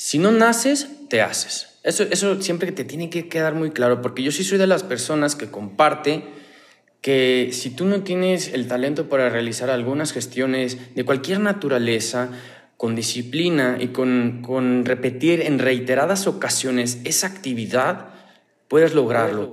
Si no naces, te haces. Eso, eso siempre te tiene que quedar muy claro, porque yo sí soy de las personas que comparte que si tú no tienes el talento para realizar algunas gestiones de cualquier naturaleza, con disciplina y con, con repetir en reiteradas ocasiones esa actividad, puedes lograrlo.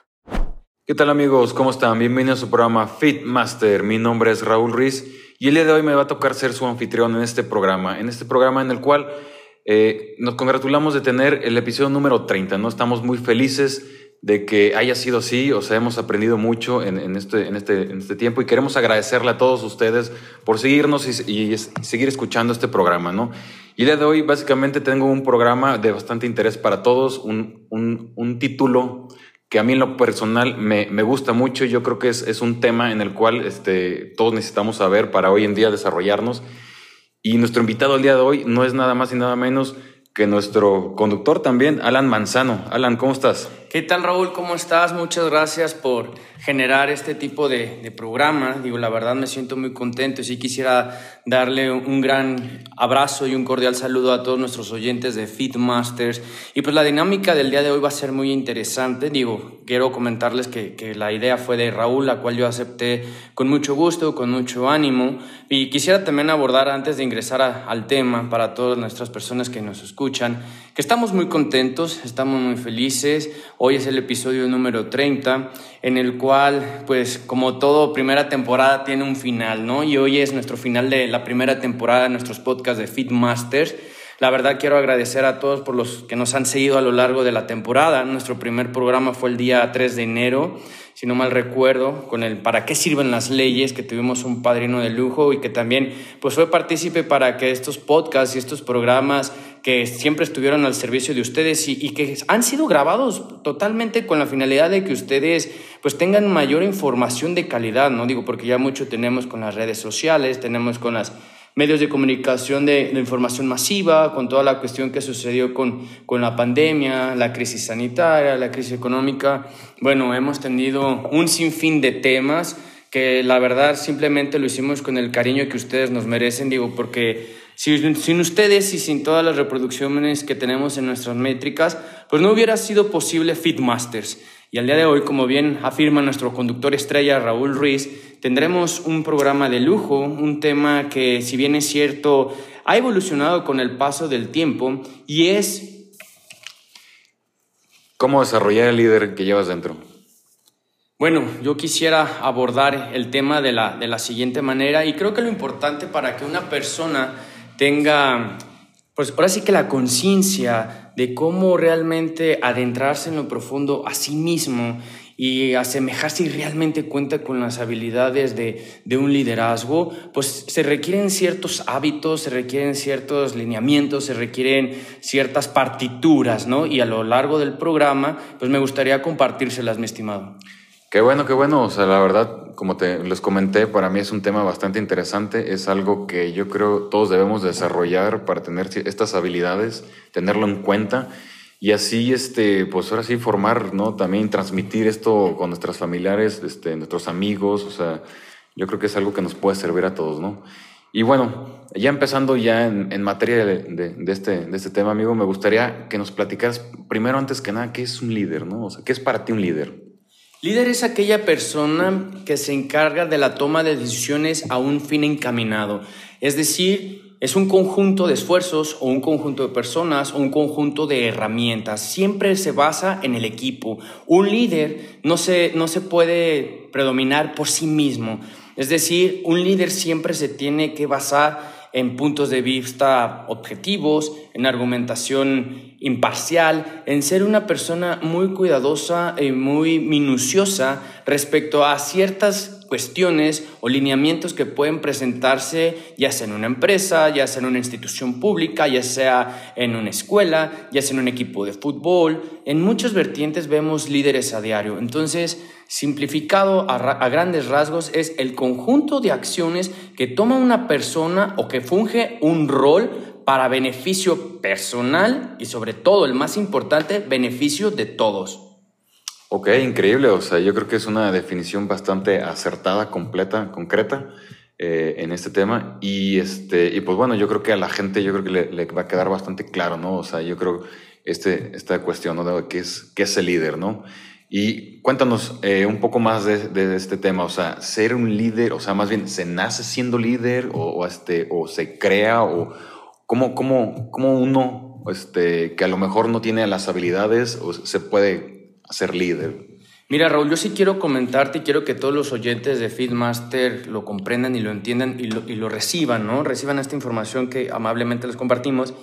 ¿Qué tal amigos? ¿Cómo están? Bienvenidos a su programa Fit Master. Mi nombre es Raúl Ruiz y el día de hoy me va a tocar ser su anfitrión en este programa, en este programa en el cual eh, nos congratulamos de tener el episodio número 30, ¿no? Estamos muy felices de que haya sido así, o sea, hemos aprendido mucho en, este, en, este, en este tiempo y queremos agradecerle a todos ustedes por seguirnos y, seguir escuchando este programa, ¿no? Y el día de hoy básicamente tengo un programa de bastante interés para todos, un, un, un título que a mí en lo personal me, me gusta mucho. Yo creo que es, es, un tema en el cual este, todos necesitamos saber para hoy en día desarrollarnos. Y nuestro invitado al día de hoy no es nada más y nada menos que nuestro conductor también, Alan Manzano. Alan, ¿cómo estás? ¿Qué tal Raúl? ¿Cómo estás? Muchas gracias por generar este tipo de, programa. Digo, la verdad me siento muy contento y sí quisiera darle un gran abrazo y un cordial saludo a todos nuestros oyentes de Fitmasters. Y pues la dinámica del día de hoy va a ser muy interesante. Digo, quiero comentarles que, que la idea fue de Raúl, la cual yo acepté con mucho gusto, con mucho ánimo. Y quisiera también abordar antes de ingresar al tema para todas nuestras personas que nos escuchan, que estamos muy contentos, estamos muy felices Hoy es el episodio número 30, en el cual, pues como todo, primera temporada tiene un final, ¿no? Y hoy es nuestro final de la primera temporada de nuestros podcasts de Fitmasters. La verdad quiero agradecer a todos por los que nos han seguido a lo largo de la temporada. Nuestro primer programa fue el día 3 de enero, si no mal recuerdo, con el ¿Para qué sirven las leyes? que tuvimos un padrino de lujo y que también pues fue partícipe para que estos podcasts y estos programas que siempre estuvieron al servicio de ustedes y, que han sido grabados totalmente con la finalidad de que ustedes pues tengan mayor información de calidad, ¿no? Digo, porque ya mucho tenemos con las redes sociales, tenemos con los medios de comunicación de, información masiva, con toda la cuestión que sucedió con, con la pandemia, la crisis sanitaria, la crisis económica. Bueno, hemos tenido un sinfín de temas que la verdad simplemente lo hicimos con el cariño que ustedes nos merecen, digo, porque sin ustedes y sin todas las reproducciones que tenemos en nuestras métricas, pues no hubiera sido posible Fitmasters. Y al día de hoy, como bien afirma nuestro conductor estrella Raúl Ruiz, tendremos un programa de lujo, un tema que, si bien es cierto, ha evolucionado con el paso del tiempo y es... ¿Cómo desarrollar el líder que llevas dentro? Bueno, yo quisiera abordar el tema de la, de la siguiente manera y creo que lo importante para que una persona tenga, pues ahora sí que la conciencia de cómo realmente adentrarse en lo profundo a sí mismo y asemejarse y realmente cuenta con las habilidades de, de, un liderazgo, pues se requieren ciertos hábitos, se requieren ciertos lineamientos, se requieren ciertas partituras, ¿no? Y a lo largo del programa, pues me gustaría compartírselas, mi estimado. Qué bueno, qué bueno. O sea, la verdad, como te les comenté, para mí es un tema bastante interesante. Es algo que yo creo todos debemos desarrollar para tener estas habilidades, tenerlo en cuenta y así, este, pues ahora sí formar, ¿no? También transmitir esto con nuestros familiares, este, nuestros amigos. O sea, yo creo que es algo que nos puede servir a todos, ¿no? Y bueno, ya empezando ya en, materia de, este, de este tema, amigo, me gustaría que nos platicaras primero, antes que nada, qué es un líder, ¿no? O sea, ¿qué es para ti un líder? Líder es aquella persona que se encarga de la toma de decisiones a un fin encaminado. Es decir, es un conjunto de esfuerzos o un conjunto de personas o un conjunto de herramientas. Siempre se basa en el equipo. Un líder no se, no se puede predominar por sí mismo. Es decir, un líder siempre se tiene que basar en puntos de vista objetivos, en argumentación imparcial, en ser una persona muy cuidadosa y muy minuciosa respecto a ciertas cuestiones o lineamientos que pueden presentarse ya sea en una empresa, ya sea en una institución pública, ya sea en una escuela, ya sea en un equipo de fútbol. En muchas vertientes vemos líderes a diario. Entonces, simplificado a, a grandes rasgos, es el conjunto de acciones que toma una persona o que funge un rol para beneficio personal y sobre todo, el más importante, beneficio de todos. Ok, increíble. O sea, yo creo que es una definición bastante acertada, completa, concreta eh, en este tema. Y, este, y pues bueno, yo creo que a la gente, yo creo que le, va a quedar bastante claro, ¿no? O sea, yo creo este, esta cuestión, ¿no? De qué es, qué es el líder, ¿no? Y cuéntanos eh, un poco más de, de, este tema, o sea, ser un líder, o sea, más bien, ¿se nace siendo líder o, o este, o se crea o cómo, cómo, cómo uno este, que a lo mejor no tiene las habilidades o se puede ser líder. Mira, Raúl, yo sí quiero comentarte y quiero que todos los oyentes de Feedmaster lo comprendan y lo entiendan y lo, y lo reciban, ¿no? Reciban esta información que amablemente les compartimos.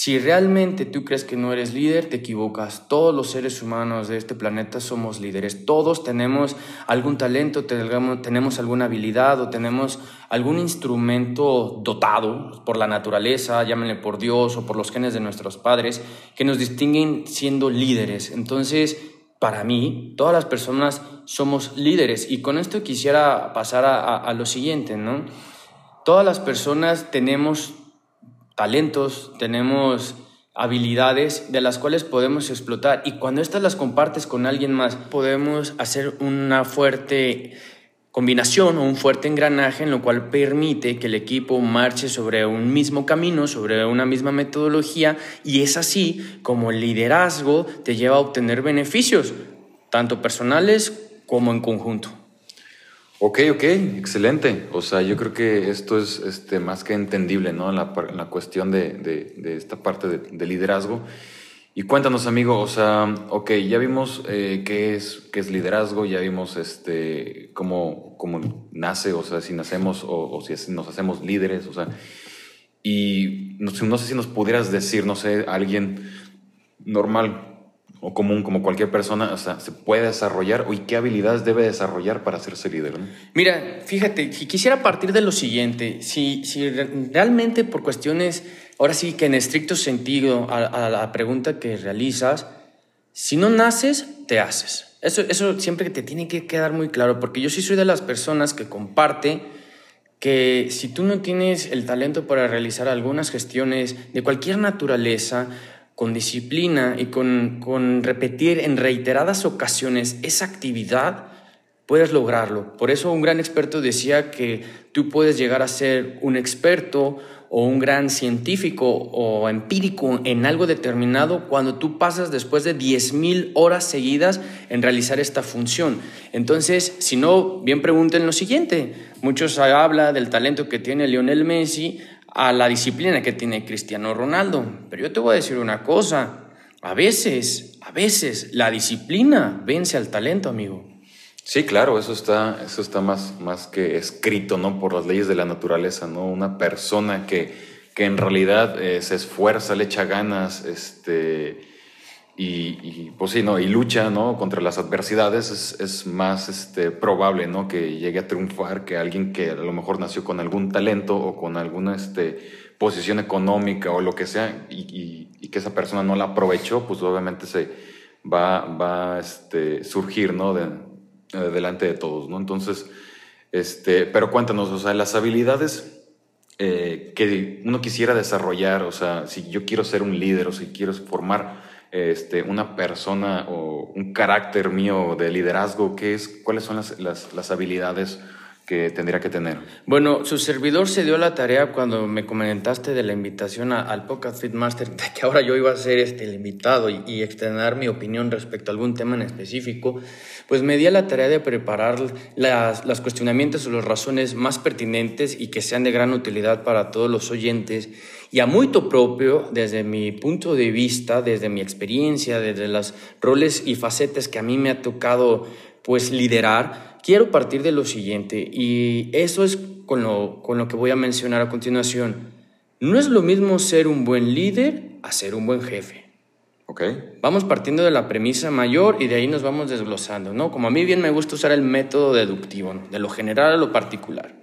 Si realmente tú crees que no eres líder, te equivocas. Todos los seres humanos de este planeta somos líderes. Todos tenemos algún talento, tenemos alguna habilidad o tenemos algún instrumento dotado por la naturaleza, llámenle por Dios o por los genes de nuestros padres, que nos distinguen siendo líderes. Entonces, para mí, todas las personas somos líderes. Y con esto quisiera pasar a, a lo siguiente, ¿no? Todas las personas tenemos talentos, tenemos habilidades de las cuales podemos explotar y cuando estas las compartes con alguien más podemos hacer una fuerte combinación o un fuerte engranaje en lo cual permite que el equipo marche sobre un mismo camino, sobre una misma metodología y es así como el liderazgo te lleva a obtener beneficios, tanto personales como en conjunto. Ok, ok, excelente. O sea, yo creo que esto es este, más que entendible, ¿no? En la, la cuestión de, de, esta parte de, liderazgo. Y cuéntanos, amigo, o sea, ok, ya vimos eh, qué, es, qué es liderazgo, ya vimos este, cómo, cómo nace, o sea, si nacemos o, o si nos hacemos líderes, o sea, y no, no sé si nos pudieras decir, no sé, alguien normal, o común como cualquier persona, o sea, se puede desarrollar y qué habilidades debe desarrollar para hacerse líder? Mira, fíjate, si quisiera partir de lo siguiente, si, si realmente por cuestiones, ahora sí que en estricto sentido a, la pregunta que realizas, si no naces, te haces. Eso, eso siempre te tiene que quedar muy claro, porque yo sí soy de las personas que comparte que si tú no tienes el talento para realizar algunas gestiones de cualquier naturaleza, con disciplina y con, con repetir en reiteradas ocasiones esa actividad, puedes lograrlo. Por eso un gran experto decía que tú puedes llegar a ser un experto o un gran científico o empírico en algo determinado cuando tú pasas después de 10.000 horas seguidas en realizar esta función. Entonces, si no, bien pregunten lo siguiente. Muchos hablan del talento que tiene Lionel Messi, a la disciplina que tiene Cristiano Ronaldo. Pero yo te voy a decir una cosa, a veces, a veces la disciplina vence al talento, amigo. Sí, claro, eso está, eso está más, más que escrito, ¿no? Por las leyes de la naturaleza, ¿no? Una persona que, que en realidad eh, se esfuerza, le echa ganas, este, y, pues sí, ¿no? Y lucha, ¿no? Contra las adversidades es, más este, probable, ¿no? Que llegue a triunfar que alguien que a lo mejor nació con algún talento o con alguna este, posición económica o lo que sea y, que esa persona no la aprovechó, pues obviamente se va, va a este, surgir, ¿no? De, delante de todos, ¿no? Entonces, este, pero cuéntanos, o sea, las habilidades eh, que uno quisiera desarrollar, o sea, si yo quiero ser un líder o si quiero formar este, una persona o un carácter mío de liderazgo? ¿Qué es, ¿Cuáles son las, las, las habilidades que tendría que tener? Bueno, su servidor se dio la tarea cuando me comentaste de la invitación al Podcast Fit Master, de que ahora yo iba a ser este, el invitado y, y, mi opinión respecto a algún tema en específico, pues me di a la tarea de preparar las, los cuestionamientos o las razones más pertinentes y que sean de gran utilidad para todos los oyentes. Y a muito propio, desde mi punto de vista, desde mi experiencia, desde los roles y facetas que a mí me ha tocado pues liderar, quiero partir de lo siguiente, y eso es con lo, con lo que voy a mencionar a continuación. No es lo mismo ser un buen líder a ser un buen jefe. Okay. Vamos partiendo de la premisa mayor y de ahí nos vamos desglosando, ¿no? Como a mí bien me gusta usar el método deductivo, de lo general a lo particular.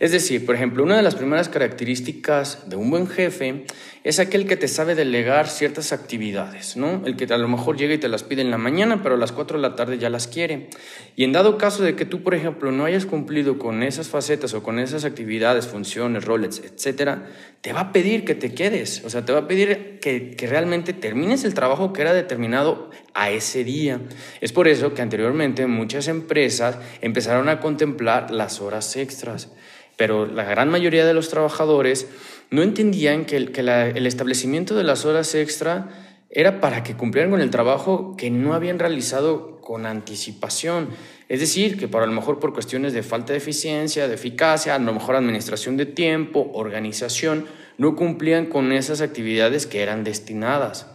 Es decir, por ejemplo, una de las primeras características de un buen jefe es aquel que te sabe delegar ciertas actividades, ¿no? El que a lo mejor llega y te las pide en la mañana, pero a las 4 de la tarde ya las quiere. Y en dado caso de que tú, por ejemplo, no hayas cumplido con esas facetas o con esas actividades, funciones, roles, etcétera, te va a pedir que te quedes, o sea, te va a pedir que, que realmente termines el trabajo que era determinado a ese día. Es por eso que anteriormente muchas empresas empezaron a contemplar las horas extras pero la gran mayoría de los trabajadores no entendían que, el, establecimiento de las horas extra era para que cumplieran con el trabajo que no habían realizado con anticipación. Es decir, que para lo mejor por cuestiones de falta de eficiencia, de eficacia, a lo mejor administración de tiempo, organización, no cumplían con esas actividades que eran destinadas.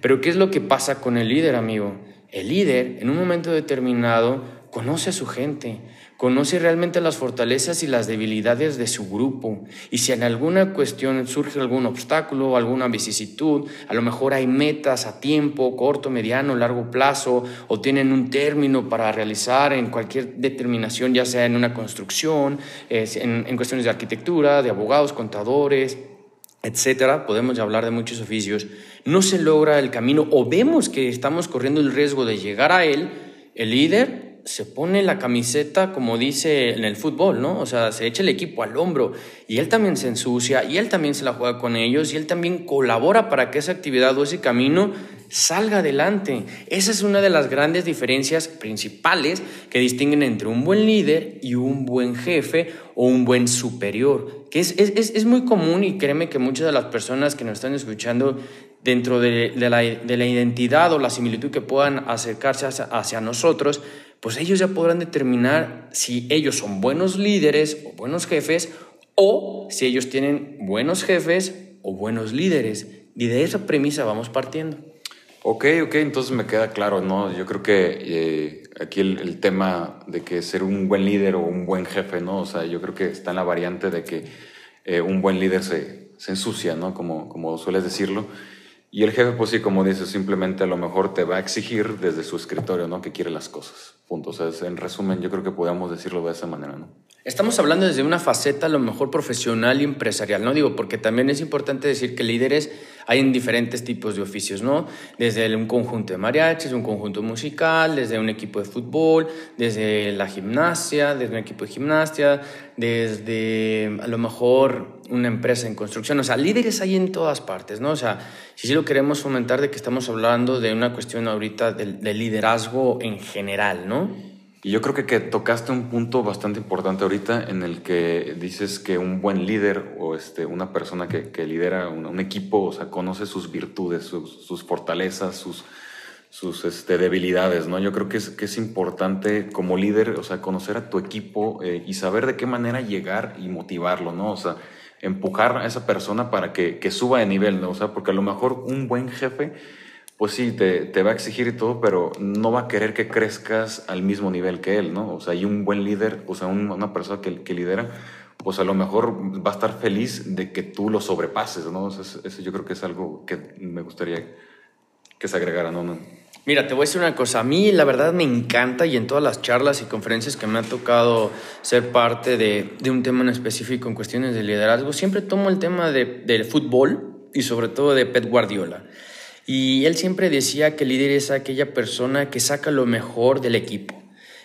Pero ¿qué es lo que pasa con el líder, amigo? El líder, en un momento determinado, conoce a su gente, conoce realmente las fortalezas y las debilidades de su grupo. Y si en alguna cuestión surge algún obstáculo, alguna vicisitud, a lo mejor hay metas a tiempo, corto, mediano, largo plazo, o tienen un término para realizar en cualquier determinación, ya sea en una construcción, en, en cuestiones de arquitectura, de abogados, contadores, etcétera, podemos hablar de muchos oficios, no se logra el camino o vemos que estamos corriendo el riesgo de llegar a él, el líder se pone la camiseta, como dice en el fútbol, ¿no? O sea, se echa el equipo al hombro y él también se ensucia y él también se la juega con ellos y él también colabora para que esa actividad o ese camino salga adelante. Esa es una de las grandes diferencias principales que distinguen entre un buen líder y un buen jefe o un buen superior, que es, es, es muy común y créeme que muchas de las personas que nos están escuchando dentro de, la, de la, identidad o la similitud que puedan acercarse hacia nosotros, pues ellos ya podrán determinar si ellos son buenos líderes o buenos jefes o si ellos tienen buenos jefes o buenos líderes. Y de esa premisa vamos partiendo. Ok, ok, entonces me queda claro, ¿no? Yo creo que eh, aquí el, tema de que ser un buen líder o un buen jefe, ¿no? O sea, yo creo que está en la variante de que eh, un buen líder se, se ensucia, ¿no? Como, como sueles decirlo. Y el jefe, pues sí, como dices, simplemente a lo mejor te va a exigir desde su escritorio, ¿no? Que quiere las cosas. Punto. O sea, en resumen, yo creo que podemos decirlo de esa manera, ¿no? Estamos hablando desde una faceta a lo mejor profesional y empresarial, ¿no? Digo, porque también es importante decir que líderes hay en diferentes tipos de oficios, ¿no? Desde un conjunto de mariachis, un conjunto musical, desde un equipo de fútbol, desde la gimnasia, desde un equipo de gimnasia, desde a lo mejor una empresa en construcción, o sea, líderes hay en todas partes, ¿no? O sea, si sí lo queremos fomentar de que estamos hablando de una cuestión ahorita de liderazgo en general, ¿no? Y yo creo que, que, tocaste un punto bastante importante ahorita en el que dices que un buen líder o este, una persona que, que lidera un, equipo, o sea, conoce sus virtudes, sus, fortalezas, sus, sus este, debilidades, ¿no? Yo creo que es, que es importante como líder, o sea, conocer a tu equipo eh, y saber de qué manera llegar y motivarlo, ¿no? O sea, empujar a esa persona para que, que suba de nivel, ¿no? O sea, porque a lo mejor un buen jefe pues sí, te, te, va a exigir y todo, pero no va a querer que crezcas al mismo nivel que él, ¿no? O sea, y un buen líder, o sea, una persona que, que, lidera, pues a lo mejor va a estar feliz de que tú lo sobrepases, ¿no? Eso, yo creo que es algo que me gustaría que se agregara, ¿no? Mira, te voy a decir una cosa. A mí la verdad me encanta y en todas las charlas y conferencias que me ha tocado ser parte de, un tema en específico en cuestiones de liderazgo, siempre tomo el tema de, del fútbol y sobre todo de Pep Guardiola. Y él siempre decía que el líder es aquella persona que saca lo mejor del equipo.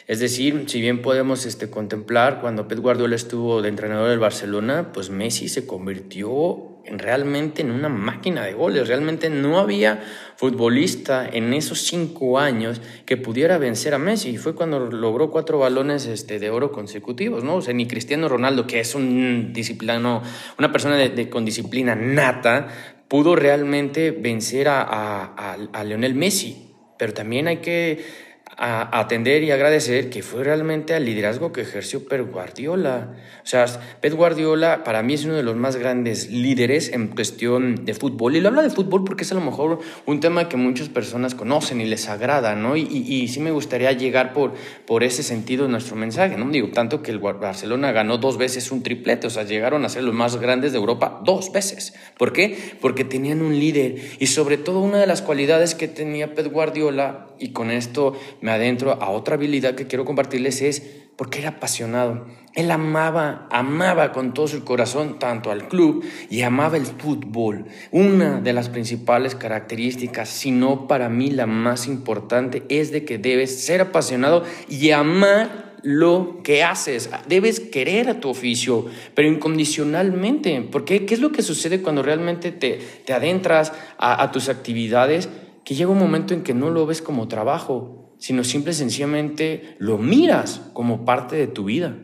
Es decir, si bien podemos este, contemplar cuando Pep Guardiola estuvo de entrenador del Barcelona, pues Messi se convirtió en, realmente en una máquina de goles. Realmente no había futbolista en esos cinco años que pudiera vencer a Messi. Y fue cuando logró cuatro balones este, de oro consecutivos, ¿no? O sea, ni Cristiano Ronaldo, que es un disciplinado, una persona de, con disciplina nata, pudo realmente vencer a, a, a, Lionel Messi. Pero también hay que a atender y agradecer que fue realmente al liderazgo que ejerció Pep Guardiola. O sea, Pep Guardiola para mí es uno de los más grandes líderes en cuestión de fútbol. Y lo habla de fútbol porque es a lo mejor un tema que muchas personas conocen y les agrada, ¿no? Y, y, sí me gustaría llegar por, por ese sentido nuestro mensaje, ¿no? Digo, tanto que el Barcelona ganó dos veces un triplete, o sea, llegaron a ser los más grandes de Europa dos veces. ¿Por qué? Porque tenían un líder y sobre todo una de las cualidades que tenía Pep Guardiola, y con esto me adentro a otra habilidad que quiero compartirles es porque era apasionado. Él amaba, amaba con todo su corazón tanto al club y amaba el fútbol. Una de las principales características, si no para mí la más importante, es de que debes ser apasionado y amar lo que haces. Debes querer a tu oficio, pero incondicionalmente. Porque ¿qué es lo que sucede cuando realmente te, te adentras a, a tus actividades? Que llega un momento en que no lo ves como trabajo, sino simple y sencillamente lo miras como parte de tu vida.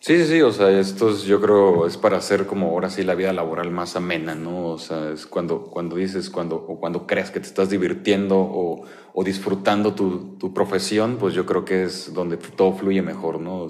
Sí, sí, sí, o sea, esto es, yo creo es para hacer como ahora sí la vida laboral más amena, ¿no? O sea, es cuando, cuando dices, cuando, o cuando creas que te estás divirtiendo o, o disfrutando tu, tu, profesión, pues yo creo que es donde todo fluye mejor, ¿no?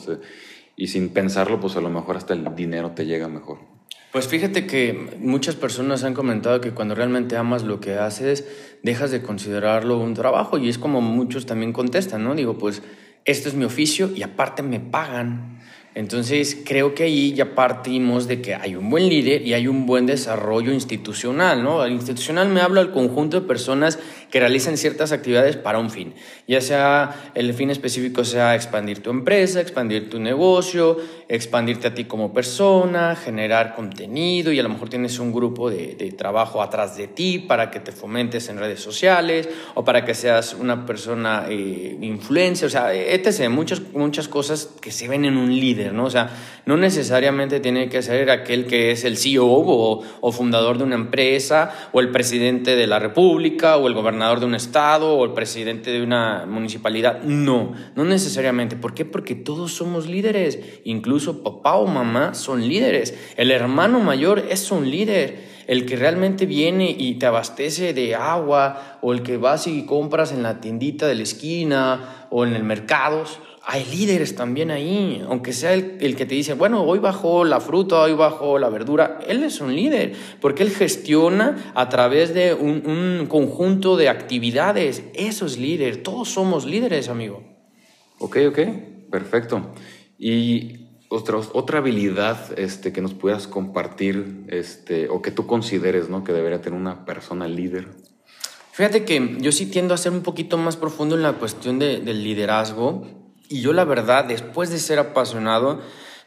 Y sin pensarlo, pues a lo mejor hasta el dinero te llega mejor. Pues fíjate que muchas personas han comentado que cuando realmente amas lo que haces, dejas de considerarlo un trabajo y es como muchos también contestan, ¿no? Digo, pues esto es mi oficio y aparte me pagan. Entonces, creo que ahí ya partimos de que hay un buen líder y hay un buen desarrollo institucional, ¿no? El institucional me habla al conjunto de personas que realizan ciertas actividades para un fin, ya sea el fin específico sea expandir tu empresa, expandir tu negocio, expandirte a ti como persona, generar contenido y a lo mejor tienes un grupo de, trabajo atrás de ti para que te fomentes en redes sociales o para que seas una persona eh, influencer, o sea, etc. Muchas, muchas cosas que se ven en un líder. ¿No? O sea, no necesariamente tiene que ser aquel que es el CEO o, o, fundador de una empresa, o el presidente de la república, o el gobernador de un estado, o el presidente de una municipalidad. No, no necesariamente. ¿Por qué? Porque todos somos líderes. Incluso papá o mamá son líderes. El hermano mayor es un líder el que realmente viene y te abastece de agua, o el que vas y compras en la tiendita de la esquina o en el mercado, hay líderes también ahí, aunque sea el, que te dice, bueno, hoy bajó la fruta, hoy bajó la verdura, él es un líder, porque él gestiona a través de un, conjunto de actividades, eso es líder, todos somos líderes, amigo. Ok, ok, perfecto. Y otra, otra habilidad este, que nos puedas compartir este, o que tú consideres ¿no? que debería tener una persona líder. Fíjate que yo sí tiendo a ser un poquito más profundo en la cuestión del liderazgo y yo la verdad, después de ser apasionado,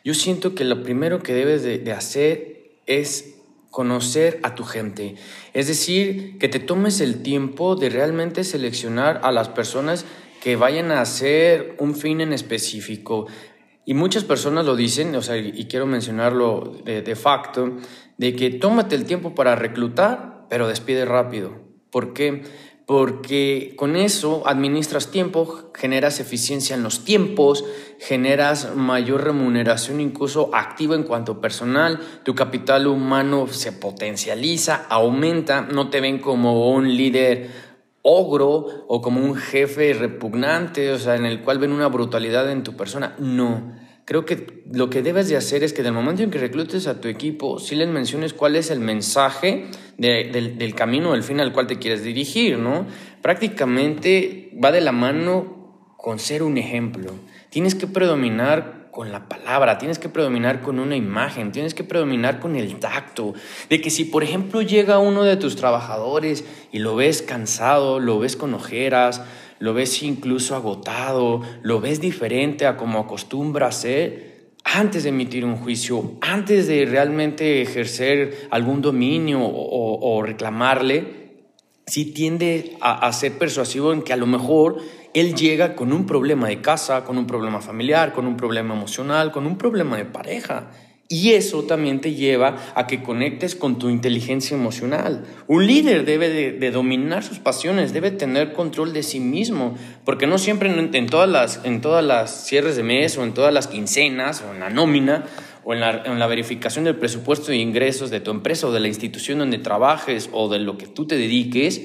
yo siento que lo primero que debes de, hacer es conocer a tu gente. Es decir, que te tomes el tiempo de realmente seleccionar a las personas que vayan a hacer un fin en específico. Y muchas personas lo dicen, o sea, y quiero mencionarlo de, de facto, de que tómate el tiempo para reclutar, pero despide rápido. ¿Por qué? Porque con eso administras tiempo, generas eficiencia en los tiempos, generas mayor remuneración incluso activa en cuanto personal, tu capital humano se potencializa, aumenta, no te ven como un líder ogro o como un jefe repugnante, o sea, en el cual ven una brutalidad en tu persona, no creo que lo que debes de hacer es que del momento en que reclutes a tu equipo, sí les menciones cuál es el mensaje del, del camino, el fin al cual te quieres dirigir, ¿no? Prácticamente va de la mano con ser un ejemplo. Tienes que predominar con la palabra, tienes que predominar con una imagen, tienes que predominar con el tacto. De que si, por ejemplo, llega uno de tus trabajadores y lo ves cansado, lo ves con ojeras, lo ves incluso agotado, lo ves diferente a como acostumbra ser, antes de emitir un juicio, antes de realmente ejercer algún dominio o, reclamarle, sí tiende a, a ser persuasivo en que a lo mejor él llega con un problema de casa, con un problema familiar, con un problema emocional, con un problema de pareja. Y eso también te lleva a que conectes con tu inteligencia emocional. Un líder debe de, dominar sus pasiones, debe tener control de sí mismo, porque no siempre en, todas las, en todas las cierres de mes o en todas las quincenas o en la nómina o en la, en la verificación del presupuesto de ingresos de tu empresa o de la institución donde trabajes o de lo que tú te dediques,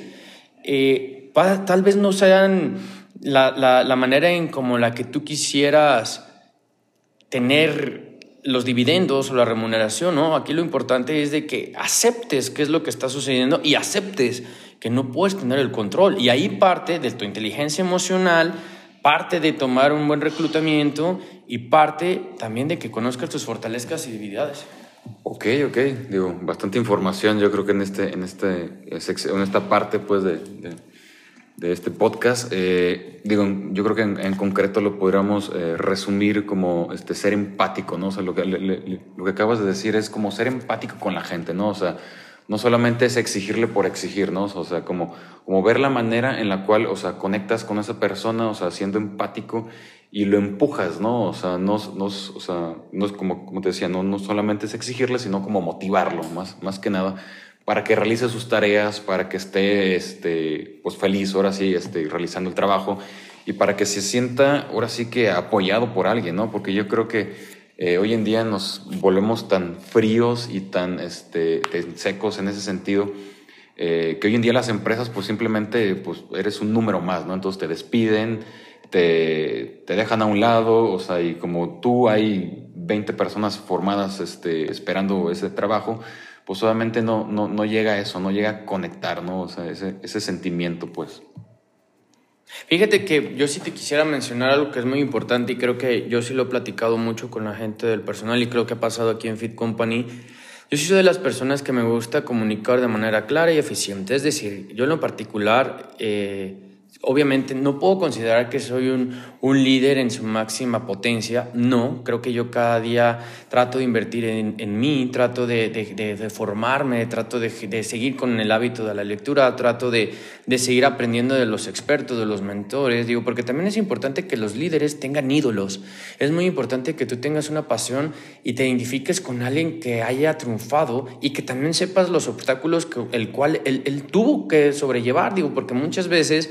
eh, tal vez no sean la, la, la manera en como la que tú quisieras tener los dividendos o la remuneración, ¿no? Aquí lo importante es de que aceptes qué es lo que está sucediendo y aceptes que no puedes tener el control. Y ahí parte de tu inteligencia emocional, parte de tomar un buen reclutamiento y parte también de que conozcas tus fortalezas y debilidades. Ok, ok, digo, bastante información yo creo que en, este, en, este, en esta parte pues de, este podcast. Eh, digo, yo creo que en, concreto lo podríamos eh, resumir como este, ser empático, ¿no? O sea, lo que, lo que acabas de decir es como ser empático con la gente, ¿no? O sea, no solamente es exigirle por exigir, ¿no? O sea, como, como ver la manera en la cual, o sea, conectas con esa persona, o sea, siendo empático y lo empujas, ¿no? O sea, no, no, o sea, no es como, como te decía, no, no solamente es exigirle, sino como motivarlo, más, más que nada, para que realice sus tareas, para que esté, este, pues feliz, ahora sí, este, realizando el trabajo y para que se sienta, ahora sí que apoyado por alguien, ¿no? Porque yo creo que eh, hoy en día nos volvemos tan fríos y tan este, secos en ese sentido eh, que hoy en día las empresas pues simplemente pues eres un número más, ¿no? Entonces te despiden, te, te dejan a un lado, o sea, y como tú hay 20 personas formadas este, esperando ese trabajo, pues obviamente no, no, no llega a eso, no llega a conectar, ¿no? O sea, ese, ese sentimiento, pues. Fíjate que yo sí te quisiera mencionar algo que es muy importante y creo que yo sí lo he platicado mucho con la gente del personal y creo que ha pasado aquí en Fit Company. Yo soy de las personas que me gusta comunicar de manera clara y eficiente. Es decir, yo en lo particular, eh, obviamente no puedo considerar que soy un, un, líder en su máxima potencia, no, creo que yo cada día trato de invertir en, en mí, trato de, de, formarme, trato de, seguir con el hábito de la lectura, trato de, seguir aprendiendo de los expertos, de los mentores, digo, porque también es importante que los líderes tengan ídolos, es muy importante que tú tengas una pasión y te identifiques con alguien que haya triunfado y que también sepas los obstáculos que el cual él, él tuvo que sobrellevar, digo, porque muchas veces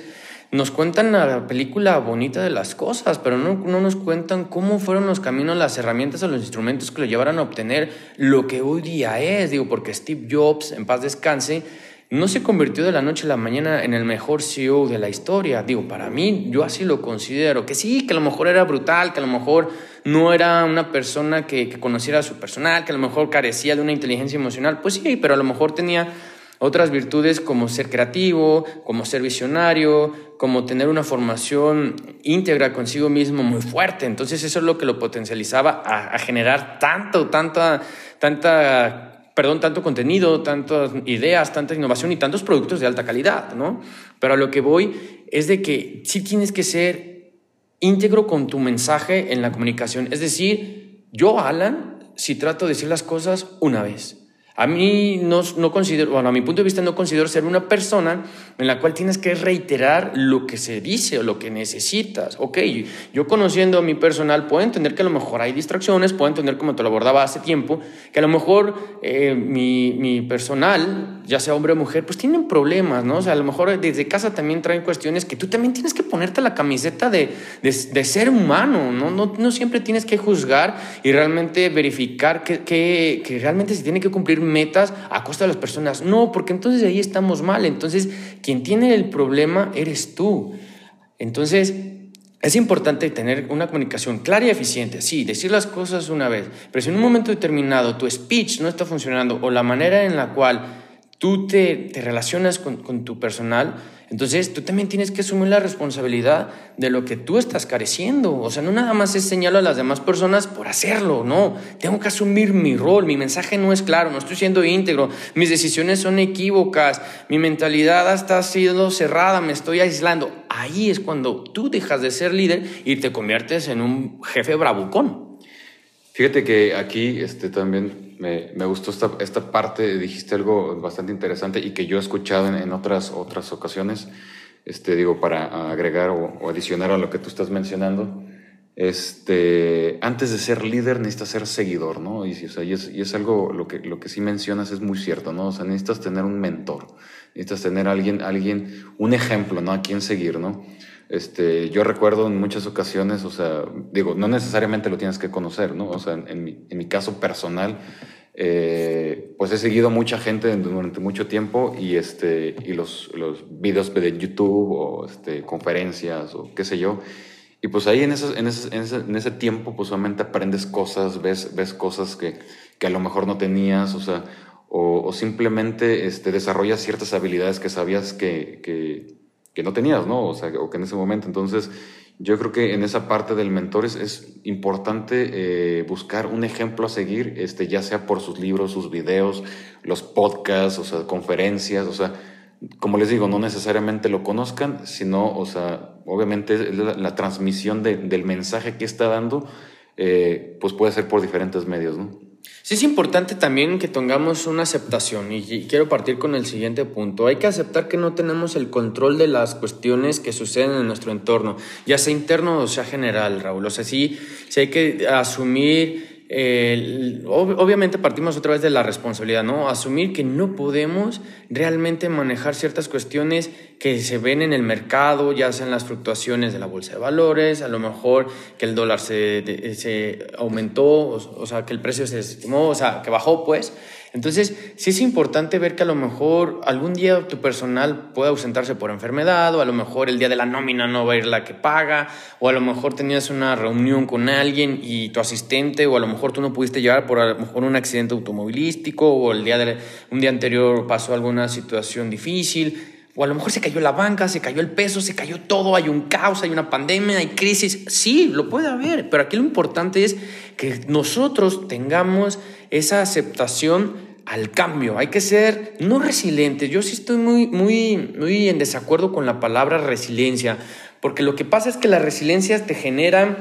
nos cuentan la película bonita de las cosas, pero no, no, nos cuentan cómo fueron los caminos, las herramientas o los instrumentos que lo llevaron a obtener lo que hoy día es. Digo, porque Steve Jobs, en paz descanse, no se convirtió de la noche a la mañana en el mejor CEO de la historia. Digo, para mí, yo así lo considero. Que sí, que a lo mejor era brutal, que a lo mejor no era una persona que, que conociera a su personal, que a lo mejor carecía de una inteligencia emocional. Pues sí, pero a lo mejor tenía otras virtudes como ser creativo, como ser visionario, como tener una formación íntegra consigo mismo muy fuerte. Entonces eso es lo que lo potencializaba a, generar tanto, tanta, tanta, perdón, tanto contenido, tantas ideas, tanta innovación y tantos productos de alta calidad, ¿no? Pero a lo que voy es de que sí tienes que ser íntegro con tu mensaje en la comunicación. Es decir, yo, Alan, si trato de decir las cosas una vez, a mí no, no considero, bueno, a mi punto de vista no considero ser una persona en la cual tienes que reiterar lo que se dice o lo que necesitas. Ok, yo conociendo a mi personal puedo entender que a lo mejor hay distracciones, puedo entender como te lo abordaba hace tiempo, que a lo mejor eh, mi, mi, personal, ya sea hombre o mujer, pues tienen problemas, ¿no? O sea, a lo mejor desde casa también traen cuestiones que tú también tienes que ponerte la camiseta de, de, de ser humano, ¿no? ¿no? No siempre tienes que juzgar y realmente verificar que, que, que realmente se tiene que cumplir metas a costa de las personas. No, porque entonces ahí estamos mal. Entonces, quien tiene el problema eres tú. Entonces, es importante tener una comunicación clara y eficiente. Sí, decir las cosas una vez, pero si en un momento determinado tu speech no está funcionando o la manera en la cual tú te, te relacionas con, con tu personal, entonces tú también tienes que asumir la responsabilidad de lo que tú estás careciendo. O sea, no nada más es señalar a las demás personas por hacerlo, no. Tengo que asumir mi rol, mi mensaje no es claro, no estoy siendo íntegro, mis decisiones son equívocas, mi mentalidad está siendo cerrada, me estoy aislando. Ahí es cuando tú dejas de ser líder y te conviertes en un jefe bravucón. Fíjate que aquí este, también me, me gustó esta, esta, parte, dijiste algo bastante interesante y que yo he escuchado en, otras, otras ocasiones, este, digo, para agregar o, adicionar a lo que tú estás mencionando. Este, antes de ser líder necesitas ser seguidor, ¿no? Y, o sea, y, es, y es, algo, lo que, lo que sí mencionas es muy cierto, ¿no? O sea, necesitas tener un mentor, necesitas tener alguien, alguien, un ejemplo, ¿no? A quien seguir, ¿no? Este, yo recuerdo en muchas ocasiones, o sea, digo, no necesariamente lo tienes que conocer, ¿no? O sea, en, mi, en mi, caso personal, eh, pues he seguido mucha gente durante mucho tiempo y, este, y los, los videos de YouTube o este, conferencias o qué sé yo. Y pues ahí en, en, ese, en, ese, tiempo pues solamente aprendes cosas, ves, ves cosas que, que a lo mejor no tenías, o sea, o, simplemente este, desarrollas ciertas habilidades que sabías que, que, no tenías, ¿no? O sea, o que en ese momento. Entonces, yo creo que en esa parte del mentor es, importante eh, buscar un ejemplo a seguir, este, ya sea por sus libros, sus videos, los podcasts, o sea, conferencias, o sea, como les digo, no necesariamente lo conozcan, sino, o sea, obviamente la, transmisión del mensaje que está dando, eh, pues puede ser por diferentes medios, ¿no? Sí es importante también que tengamos una aceptación y, quiero partir con el siguiente punto. Hay que aceptar que no tenemos el control de las cuestiones que suceden en nuestro entorno, ya sea interno o sea general, Raúl. O sea, sí, sí hay que asumir obviamente partimos otra vez de la responsabilidad, ¿no? Asumir que no podemos realmente manejar ciertas cuestiones que se ven en el mercado, ya sean las fluctuaciones de la bolsa de valores, a lo mejor que el dólar se, se aumentó, o, o, sea, que el precio se estimó, o sea, que bajó, pues. Entonces, sí es importante ver que a lo mejor algún día tu personal puede ausentarse por enfermedad, o a lo mejor el día de la nómina no va a ir la que paga, o a lo mejor tenías una reunión con alguien y tu asistente, o a lo mejor tú no pudiste llegar por a lo mejor un accidente automovilístico, o el día de, un día anterior pasó alguna situación difícil. O a lo mejor se cayó la banca, se cayó el peso, se cayó todo, hay un caos, hay una pandemia, hay crisis. Sí, lo puede haber, pero aquí lo importante es que nosotros tengamos esa aceptación al cambio. Hay que ser no resilientes. Yo sí estoy muy, muy, muy en desacuerdo con la palabra resiliencia, porque lo que pasa es que la resiliencia te genera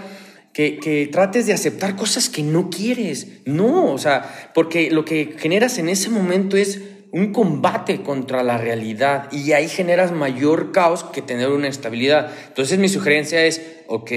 que, que, trates de aceptar cosas que no quieres. No, o sea, porque lo que generas en ese momento es un combate contra la realidad y ahí generas mayor caos que tener una estabilidad. Entonces mi sugerencia es, ok,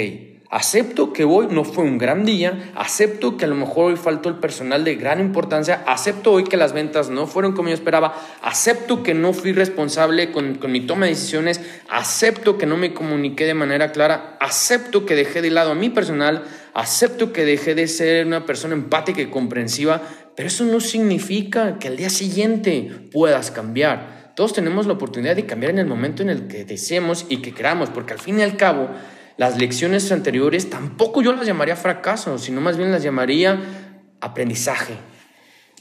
Acepto que hoy no fue un gran día, acepto que a lo mejor hoy faltó el personal de gran importancia, acepto hoy que las ventas no fueron como yo esperaba, acepto que no fui responsable con, con, mi toma de decisiones, acepto que no me comuniqué de manera clara, acepto que dejé de lado a mi personal, acepto que dejé de ser una persona empática y comprensiva, pero eso no significa que al día siguiente puedas cambiar. Todos tenemos la oportunidad de cambiar en el momento en el que deseemos y que queramos, porque al fin y al cabo, las lecciones anteriores tampoco yo las llamaría fracaso, sino más bien las llamaría aprendizaje.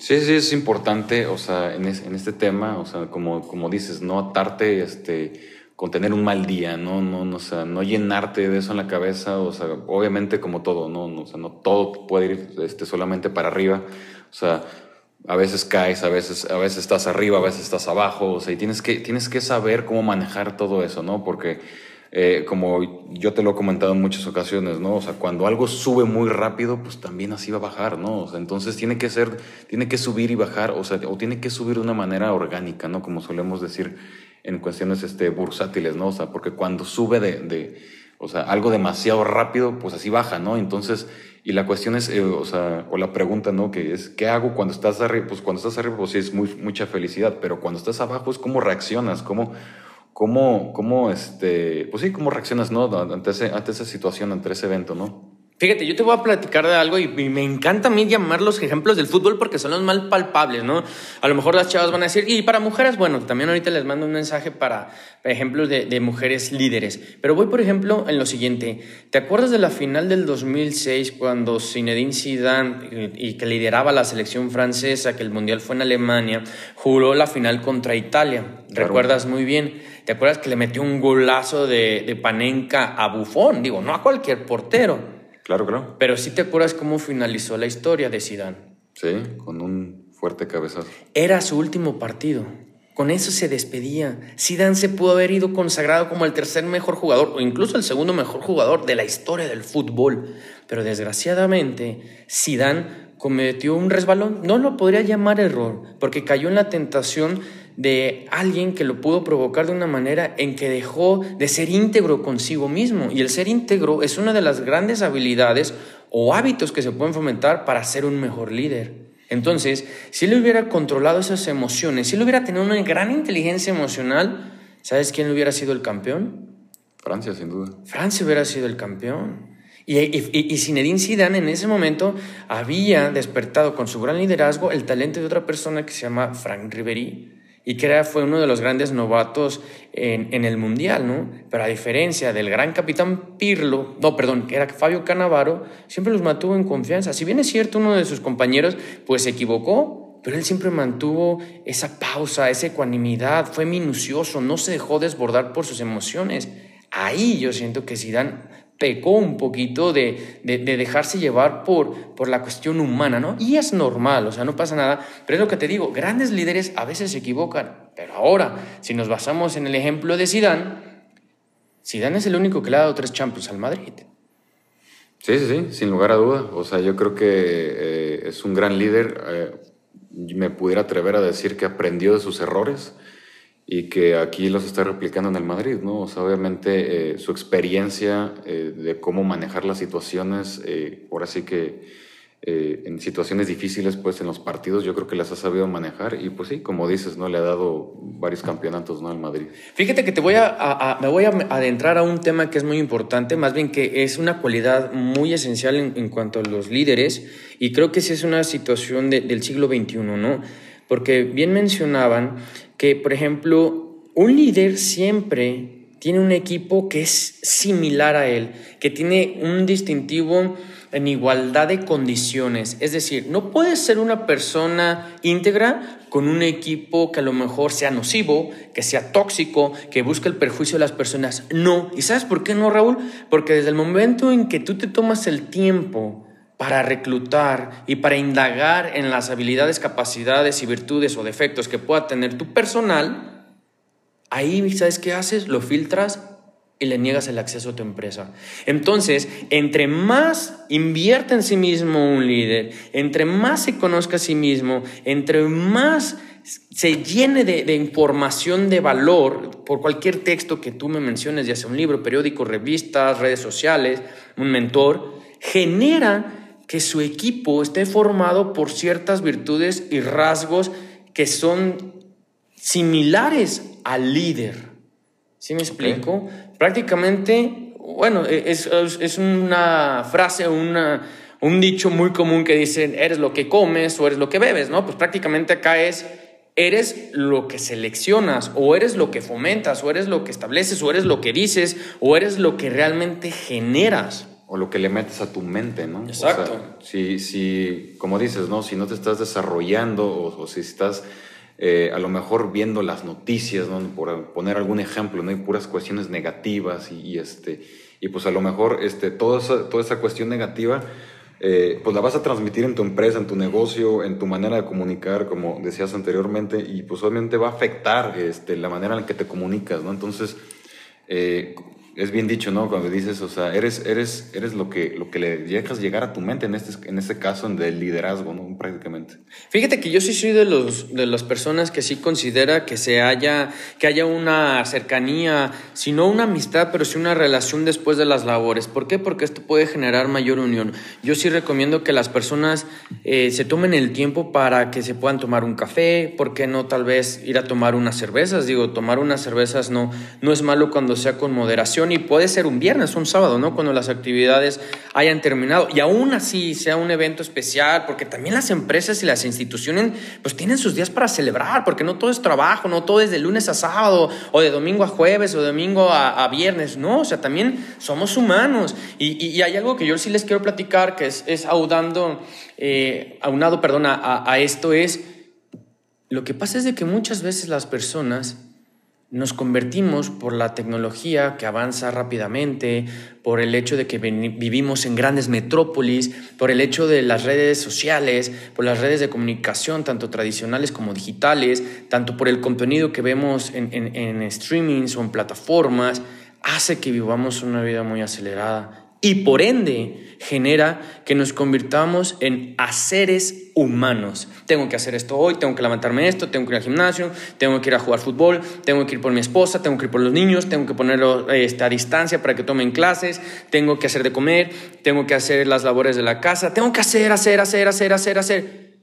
Sí, sí, es importante, o sea, en, este tema, o sea, como, como dices, no atarte este, con tener un mal día, ¿no? No, no, o sea, no llenarte de eso en la cabeza, o sea, obviamente como todo, ¿no? O sea, no todo puede ir este, solamente para arriba, o sea, a veces caes, a veces, a veces estás arriba, a veces estás abajo, o sea, y tienes que, tienes que saber cómo manejar todo eso, ¿no? Porque eh, como yo te lo he comentado en muchas ocasiones, ¿no? O sea, cuando algo sube muy rápido, pues también así va a bajar, ¿no? O sea, entonces tiene que ser, tiene que subir y bajar, o sea, o tiene que subir de una manera orgánica, ¿no? Como solemos decir en cuestiones este, bursátiles, ¿no? O sea, porque cuando sube de, de o sea, algo demasiado rápido, pues así baja, ¿no? Entonces, y la cuestión es, eh, o sea, o la pregunta, ¿no? Que es, ¿qué hago cuando estás arriba? Pues cuando estás arriba, pues sí es muy, mucha felicidad, pero cuando estás abajo es cómo reaccionas, cómo ¿Cómo, cómo, este, pues sí, cómo reaccionas, ¿no? Ante, ese, ante esa situación, ante ese evento, ¿no? Fíjate, yo te voy a platicar de algo y, me encanta a mí llamar los ejemplos del fútbol porque son los más palpables, ¿no? A lo mejor las chavas van a decir, y para mujeres, bueno, también ahorita les mando un mensaje para, ejemplos de, de, mujeres líderes. Pero voy, por ejemplo, en lo siguiente. ¿Te acuerdas de la final del 2006 cuando Zinedine Zidane, y, que lideraba la selección francesa, que el Mundial fue en Alemania, juró la final contra Italia? ¿Recuerdas muy bien? ¿Te acuerdas que le metió un golazo de, de Panenka a Bufón? Digo, no a cualquier portero. Claro, claro. Pero sí te acuerdas cómo finalizó la historia de Zidane. Sí, con un fuerte cabezazo. Era su último partido. Con eso se despedía. Zidane se pudo haber ido consagrado como el tercer mejor jugador o incluso el segundo mejor jugador de la historia del fútbol. Pero desgraciadamente, Zidane cometió un resbalón. No lo podría llamar error, porque cayó en la tentación de alguien que lo pudo provocar de una manera en que dejó de ser íntegro consigo mismo. Y el ser íntegro es una de las grandes habilidades o hábitos que se pueden fomentar para ser un mejor líder. Entonces, si él hubiera controlado esas emociones, si él hubiera tenido una gran inteligencia emocional, ¿sabes quién hubiera sido el campeón? Francia, sin duda. Francia hubiera sido el campeón. Y, y, Zinedine Zidane en ese momento había despertado con su gran liderazgo el talento de otra persona que se llama Frank Ribery y que fue uno de los grandes novatos en, en, el Mundial, ¿no? Pero a diferencia del gran capitán Pirlo, no, perdón, que era Fabio Canavaro, siempre los mantuvo en confianza. Si bien es cierto, uno de sus compañeros pues se equivocó, pero él siempre mantuvo esa pausa, esa ecuanimidad, fue minucioso, no se dejó desbordar por sus emociones. Ahí yo siento que Zidane pecó un poquito de, de, dejarse llevar por, por la cuestión humana, ¿no? Y es normal, o sea, no pasa nada, pero es lo que te digo, grandes líderes a veces se equivocan, pero ahora, si nos basamos en el ejemplo de Zidane, Zidane es el único que le ha dado tres Champions al Madrid. Sí, sí, sí, sin lugar a duda. O sea, yo creo que eh, es un gran líder. Eh, me pudiera atrever a decir que aprendió de sus errores y que aquí los está replicando en el Madrid, ¿no? O sea, obviamente eh, su experiencia eh, de cómo manejar las situaciones, eh, ahora sí que en situaciones difíciles, pues en los partidos yo creo que las ha sabido manejar y pues sí, como dices, ¿no? Le ha dado varios campeonatos, ¿no? Al Madrid. Fíjate que te voy a, me voy a adentrar a un tema que es muy importante, más bien que es una cualidad muy esencial en, cuanto a los líderes y creo que sí es una situación del siglo XXI, ¿no? Porque bien mencionaban que, por ejemplo, un líder siempre tiene un equipo que es similar a él, que tiene un distintivo en igualdad de condiciones. Es decir, no puede ser una persona íntegra con un equipo que a lo mejor sea nocivo, que sea tóxico, que busque el perjuicio de las personas. No. ¿Y sabes por qué no, Raúl? Porque desde el momento en que tú te tomas el tiempo para reclutar y para indagar en las habilidades, capacidades y virtudes o defectos que pueda tener tu personal, ahí, ¿sabes qué haces? Lo filtras y le niegas el acceso a tu empresa. Entonces, entre más invierte en sí mismo un líder, entre más se conozca a sí mismo, entre más se llene de, de, información de valor por cualquier texto que tú me menciones, ya sea un libro, periódico, revistas, redes sociales, un mentor, genera que su equipo esté formado por ciertas virtudes y rasgos que son similares al líder. ¿Sí me explico? Prácticamente, bueno, e, es, es una frase, una, un dicho muy común que dicen, eres lo que comes o eres lo que bebes, ¿no? Pues prácticamente acá es, eres lo que seleccionas, o eres lo que fomentas, o eres lo que estableces, o eres lo que dices, o eres lo que realmente generas o lo que le metes a tu mente, ¿no? Exacto. si, si, como dices, ¿no? Si no te estás desarrollando o, si estás eh, a lo mejor viendo las noticias, ¿no? Por poner algún ejemplo, ¿no? Hay puras cuestiones negativas y, este, y pues a lo mejor este, toda, esa, toda esa cuestión negativa, eh, pues la vas a transmitir en tu empresa, en tu negocio, en tu manera de comunicar, como decías anteriormente, y pues obviamente va a afectar este, la manera en la que te comunicas, ¿no? Entonces, eh, es bien dicho, ¿no? Cuando dices, o sea, eres, eres, eres lo, que, lo que le dejas llegar a tu mente en este, en este caso del liderazgo, ¿no? Prácticamente. Fíjate que yo sí soy de, los, de las personas que sí considera que se haya, que haya una cercanía, si no una amistad, pero sí una relación después de las labores. ¿Por qué? Porque esto puede generar mayor unión. Yo sí recomiendo que las personas eh, se tomen el tiempo para que se puedan tomar un café, ¿por qué no tal vez ir a tomar unas cervezas? Digo, tomar unas cervezas no, no es malo cuando sea con moderación y puede ser un viernes, un sábado, ¿no? Cuando las actividades hayan terminado. Y aún así sea un evento especial, porque también las empresas y las instituciones pues tienen sus días para celebrar, porque no todo es trabajo, no todo es de lunes a sábado, o de domingo a jueves, o de domingo a, viernes, no, o sea, también somos humanos. Y, hay algo que yo sí les quiero platicar, que es, es audando, eh, aunado, perdón, a, a esto es, lo que pasa es de que muchas veces las personas nos convertimos por la tecnología que avanza rápidamente, por el hecho de que vivimos en grandes metrópolis, por el hecho de las redes sociales, por las redes de comunicación, tanto tradicionales como digitales, tanto por el contenido que vemos en, en, streamings o en plataformas, hace que vivamos una vida muy acelerada y por ende genera que nos convirtamos en haceres humanos. Tengo que hacer esto hoy, tengo que levantarme esto, tengo que ir al gimnasio, tengo que ir a jugar fútbol, tengo que ir por mi esposa, tengo que ir por los niños, tengo que ponerlo este, a distancia para que tomen clases, tengo que hacer de comer, tengo que hacer las labores de la casa, tengo que hacer, hacer, hacer, hacer, hacer, hacer.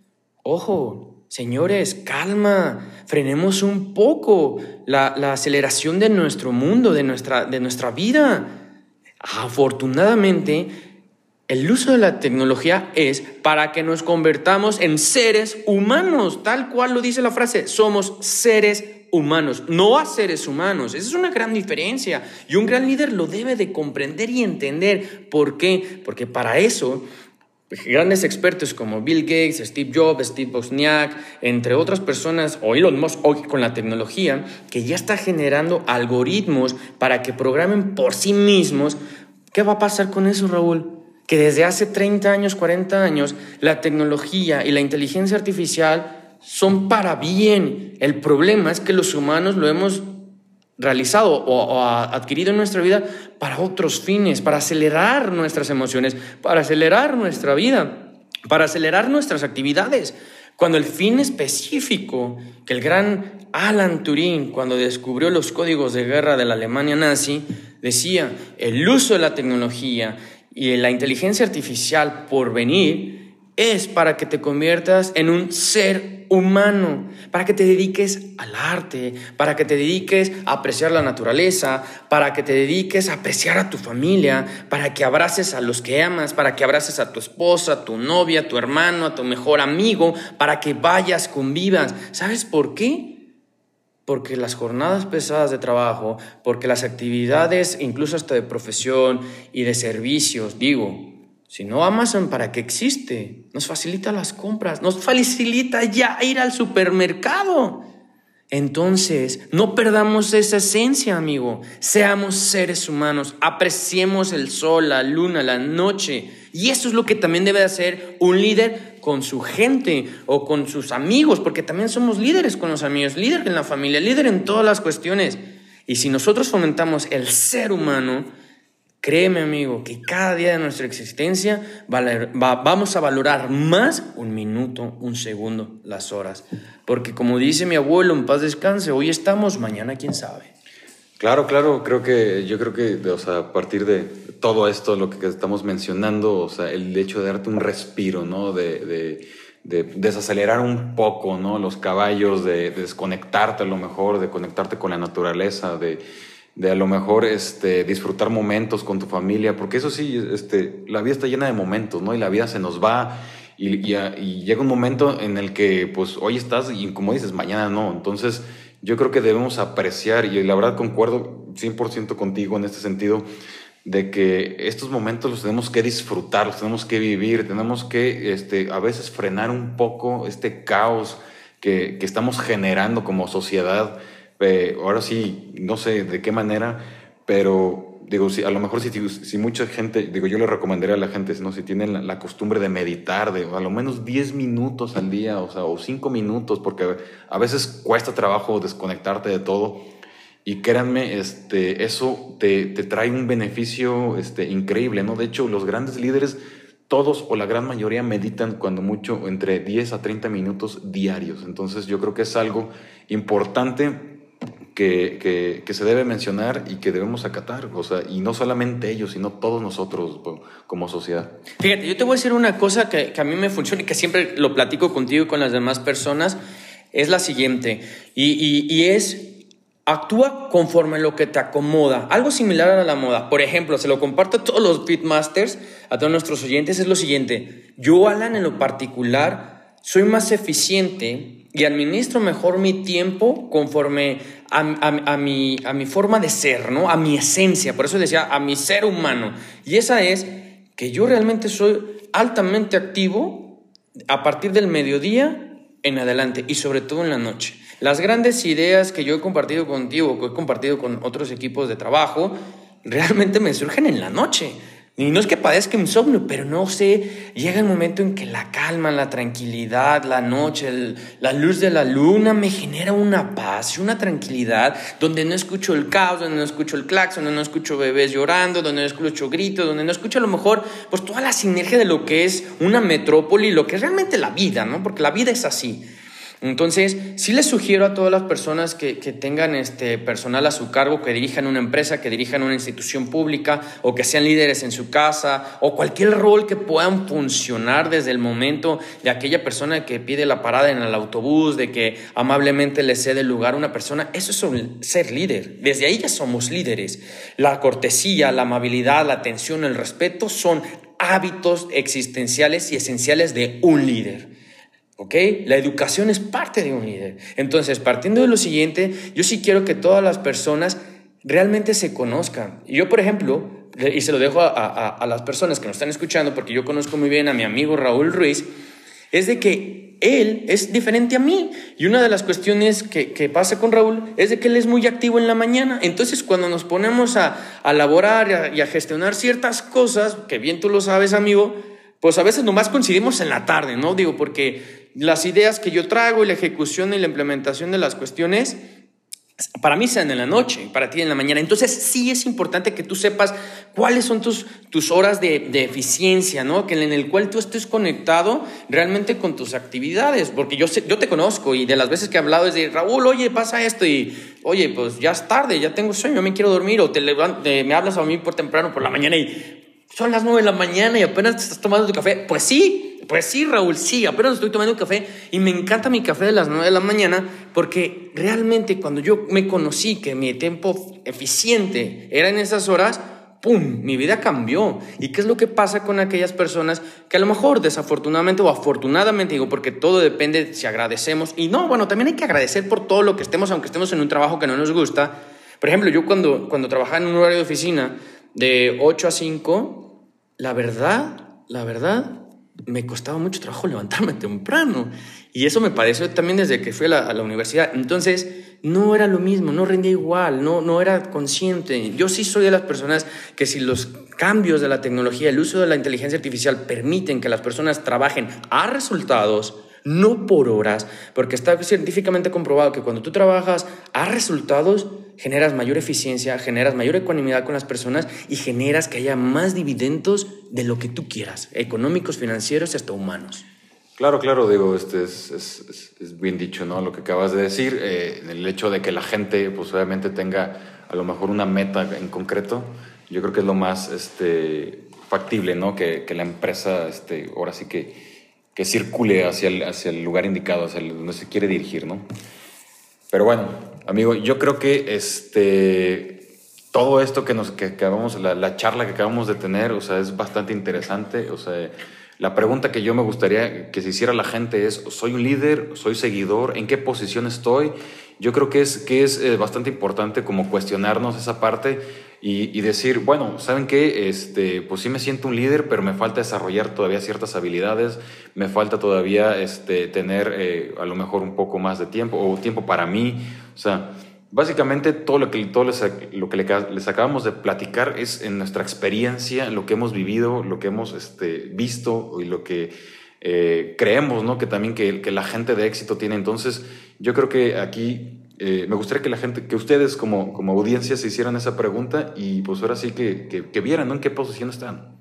Ojo, señores, calma, frenemos un poco la, la aceleración de nuestro mundo, de nuestra, de nuestra vida. Afortunadamente, El uso de la tecnología es para que nos convertamos en seres humanos, tal cual lo dice la frase, somos seres humanos, no a seres humanos. Esa es una gran diferencia y un gran líder lo debe de comprender y entender. ¿Por qué? Porque para eso grandes expertos como Bill Gates, Steve Jobs, Steve Wozniak, entre otras personas, o Elon Musk hoy con la tecnología, que ya está generando algoritmos para que programen por sí mismos. ¿Qué va a pasar con eso, Raúl? Que desde hace 30 años, 40 años, la tecnología y la inteligencia artificial son para bien. El problema es que los humanos lo hemos realizado o, adquirido en nuestra vida para otros fines, para acelerar nuestras emociones, para acelerar nuestra vida, para acelerar nuestras actividades. Cuando el fin específico que el gran Alan Turing, cuando descubrió los códigos de guerra de la Alemania nazi, decía, el uso de la tecnología y la inteligencia artificial por venir es para que te conviertas en un ser humano, para que te dediques al arte, para que te dediques a apreciar la naturaleza, para que te dediques a apreciar a tu familia, para que abraces a los que amas, para que abraces a tu esposa, a tu novia, a tu hermano, a tu mejor amigo, para que vayas, convivas. ¿Sabes por qué? Porque las jornadas pesadas de trabajo, porque las actividades, incluso hasta de profesión y de servicios, digo, si no, Amazon, ¿para qué existe? Nos facilita las compras, nos facilita ya ir al supermercado. Entonces, no perdamos esa esencia, amigo. Seamos seres humanos, apreciemos el sol, la luna, la noche. Y eso es lo que también debe hacer un líder con su gente o con sus amigos, porque también somos líderes con los amigos, líder en la familia, líder en todas las cuestiones. Y si nosotros fomentamos el ser humano, Créeme amigo que cada día de nuestra existencia vamos a valorar más un minuto, un segundo, las horas. Porque como dice mi abuelo, en paz descanse, hoy estamos, mañana quién sabe. Claro, claro, creo que yo creo que o sea, a partir de todo esto, lo que estamos mencionando, o sea, el hecho de darte un respiro, ¿no? De, de, desacelerar un poco, ¿no? Los caballos, de desconectarte a lo mejor, de conectarte con la naturaleza, de de a lo mejor este, disfrutar momentos con tu familia, porque eso sí, este, la vida está llena de momentos, ¿no? Y la vida se nos va y, y, llega un momento en el que, pues, hoy estás y como dices, mañana no. Entonces, yo creo que debemos apreciar, y la verdad concuerdo 100% contigo en este sentido, de que estos momentos los tenemos que disfrutar, los tenemos que vivir, tenemos que este, a veces frenar un poco este caos que, que estamos generando como sociedad eh, ahora sí, no sé de qué manera, pero digo, si, a lo mejor si, si, mucha gente, digo, yo le recomendaría a la gente, ¿no? si tienen la, costumbre de meditar, de a lo menos 10 minutos al día, o sea, o 5 minutos, porque a veces cuesta trabajo desconectarte de todo. Y créanme, este, eso te, te trae un beneficio este, increíble, ¿no? De hecho, los grandes líderes, todos o la gran mayoría meditan cuando mucho entre 10 a 30 minutos diarios. Entonces yo creo que es algo importante que, que, se debe mencionar y que debemos acatar, o sea, y no solamente ellos, sino todos nosotros como sociedad. Fíjate, yo te voy a decir una cosa que, que a mí me funciona y que siempre lo platico contigo y con las demás personas, es la siguiente, y, y, y es actúa conforme lo que te acomoda. Algo similar a la moda. Por ejemplo, se lo comparto a todos los Pitmasters, a todos nuestros oyentes, es lo siguiente. Yo, Alan, en lo particular, soy más eficiente y administro mejor mi tiempo conforme a, mi, a mi forma de ser, ¿no? A mi esencia, por eso decía, a mi ser humano. Y esa es que yo realmente soy altamente activo a partir del mediodía en adelante y sobre todo en la noche. Las grandes ideas que yo he compartido contigo, que he compartido con otros equipos de trabajo, realmente me surgen en la noche. Y no es que padezca insomnio, pero no sé, llega el momento en que la calma, la tranquilidad, la noche, la luz de la luna me genera una paz y una tranquilidad donde no escucho el caos, donde no escucho el claxon, donde no escucho bebés llorando, donde no escucho gritos, donde no escucho a lo mejor pues toda la sinergia de lo que es una metrópoli, lo que es realmente la vida, ¿no? Porque la vida es así. Entonces, sí les sugiero a todas las personas que, tengan este personal a su cargo, que dirijan una empresa, que dirijan una institución pública o que sean líderes en su casa o cualquier rol que puedan funcionar desde el momento de aquella persona que pide la parada en el autobús, de que amablemente le cede el lugar a una persona, eso es ser líder. Desde ahí ya somos líderes. La cortesía, la amabilidad, la atención, el respeto son hábitos existenciales y esenciales de un líder. ¿Ok? La educación es parte de un líder. Entonces, partiendo de lo siguiente, yo sí quiero que todas las personas realmente se conozcan. Yo, por ejemplo, y se lo dejo a, a, las personas que nos están escuchando, porque yo conozco muy bien a mi amigo Raúl Ruiz, es de que él es diferente a mí. Y una de las cuestiones que, que, pasa con Raúl es de que él es muy activo en la mañana. Entonces, cuando nos ponemos a, a elaborar y a, y a gestionar ciertas cosas, que bien tú lo sabes, amigo, pues a veces nomás coincidimos en la tarde, ¿no? Digo, porque las ideas que yo traigo y la ejecución y la implementación de las cuestiones para mí sean en la noche, para ti en la mañana. Entonces sí es importante que tú sepas cuáles son tus, tus horas de, de, eficiencia, ¿no? Que en el cual tú estés conectado realmente con tus actividades, porque yo, sé, yo te conozco y de las veces que he hablado es de, Raúl, oye, pasa esto y, oye, pues ya es tarde, ya tengo sueño, me quiero dormir, o te, me hablas a mí por temprano, por la mañana y son las nueve de la mañana y apenas te estás tomando tu café. Pues sí, pues sí, Raúl, sí, apenas estoy tomando café y me encanta mi café de las 9 de la mañana porque realmente cuando yo me conocí que mi tiempo eficiente era en esas horas, ¡pum!, mi vida cambió. ¿Y qué es lo que pasa con aquellas personas que a lo mejor desafortunadamente o afortunadamente, digo, porque todo depende si agradecemos, y no, bueno, también hay que agradecer por todo lo que estemos, aunque estemos en un trabajo que no nos gusta. Por ejemplo, yo cuando, cuando trabajaba en un horario de oficina de 8 a 5, la verdad, la verdad, me costaba mucho trabajo levantarme temprano. Y eso me pareció también desde que fui a la, universidad. Entonces, no era lo mismo, no rendía igual, no, no era consciente. Yo sí soy de las personas que si los cambios de la tecnología, el uso de la inteligencia artificial permiten que las personas trabajen a resultados, no por horas, porque está científicamente comprobado que cuando tú trabajas a resultados, generas mayor eficiencia, generas mayor ecuanimidad con las personas y generas que haya más dividendos de lo que tú quieras, económicos, financieros y hasta humanos. Claro, claro, digo, este es, es, es bien dicho, ¿no? Lo que acabas de decir, eh, el hecho de que la gente, pues obviamente tenga a lo mejor una meta en concreto, yo creo que es lo más este, factible, ¿no? Que, que la empresa, este, ahora sí que, que circule hacia el, hacia el lugar indicado, hacia donde se quiere dirigir, ¿no? Pero bueno, amigo, yo creo que este, todo esto que nos que acabamos, la, la, charla que acabamos de tener, o sea, es bastante interesante. O sea, la pregunta que yo me gustaría que se hiciera la gente es, ¿soy un líder? ¿Soy seguidor? ¿En qué posición estoy? Yo creo que es, que es eh, bastante importante como cuestionarnos esa parte y, y, decir, bueno, ¿saben qué? Este, pues sí me siento un líder, pero me falta desarrollar todavía ciertas habilidades, me falta todavía este, tener eh, a lo mejor un poco más de tiempo o tiempo para mí. O sea, básicamente todo lo que, todo les, lo que les acabamos de platicar es en nuestra experiencia, en lo que hemos vivido, lo que hemos este, visto y lo que eh, creemos, ¿no? Que también que, que la gente de éxito tiene. Entonces, yo creo que aquí eh, me gustaría que la gente, que ustedes como, como audiencia se hicieran esa pregunta y pues ahora sí que, que, vieran ¿no? en qué posición están.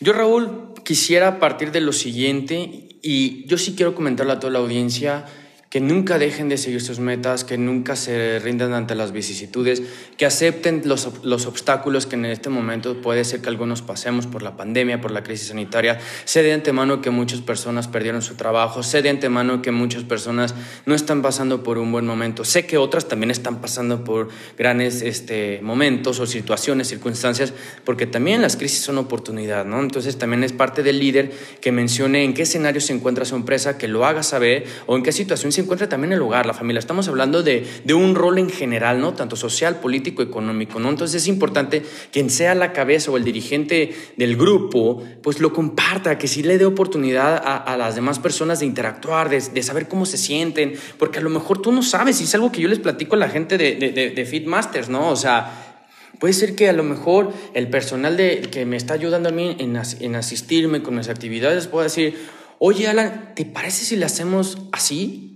Yo, Raúl, quisiera partir de lo siguiente y yo sí quiero comentarle a toda la audiencia que nunca dejen de seguir sus metas, que nunca se rindan ante las vicisitudes, que acepten los, los, obstáculos que en este momento puede ser que algunos pasemos por la pandemia, por la crisis sanitaria. Sé de antemano que muchas personas perdieron su trabajo, sé de antemano que muchas personas no están pasando por un buen momento, sé que otras también están pasando por grandes este, momentos o situaciones, circunstancias, porque también las crisis son oportunidad, ¿no? Entonces también es parte del líder que mencione en qué escenario se encuentra su empresa, que lo haga saber o en qué situación se encuentra también el hogar, la familia. Estamos hablando de, de, un rol en general, ¿no? Tanto social, político, económico, ¿no? Entonces es importante quien sea la cabeza o el dirigente del grupo, pues lo comparta, que sí le dé oportunidad a, a las demás personas de interactuar, de, de, saber cómo se sienten, porque a lo mejor tú no sabes, y es algo que yo les platico a la gente de, de, de Fitmasters, ¿no? O sea, Puede ser que a lo mejor el personal de, que me está ayudando a mí en, en asistirme con mis actividades pueda decir, oye Alan, ¿te parece si le hacemos así?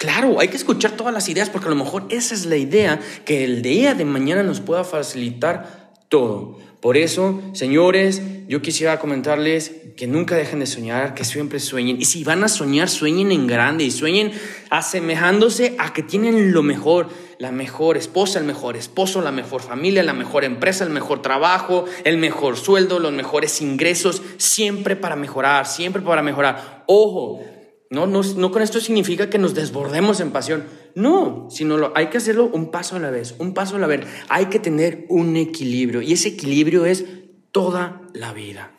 Claro, hay que escuchar todas las ideas porque a lo mejor esa es la idea que el día de mañana nos pueda facilitar todo. Por eso, señores, yo quisiera comentarles que nunca dejen de soñar, que siempre sueñen. Y si van a soñar, sueñen en grande y sueñen asemejándose a que tienen lo mejor, la mejor esposa, el mejor esposo, la mejor familia, la mejor empresa, el mejor trabajo, el mejor sueldo, los mejores ingresos, siempre para mejorar, siempre para mejorar. Ojo, no, no, no con esto significa que nos desbordemos en pasión. No, sino lo, hay que hacerlo un paso a la vez, un paso a la vez. Hay que tener un equilibrio y ese equilibrio es toda la vida.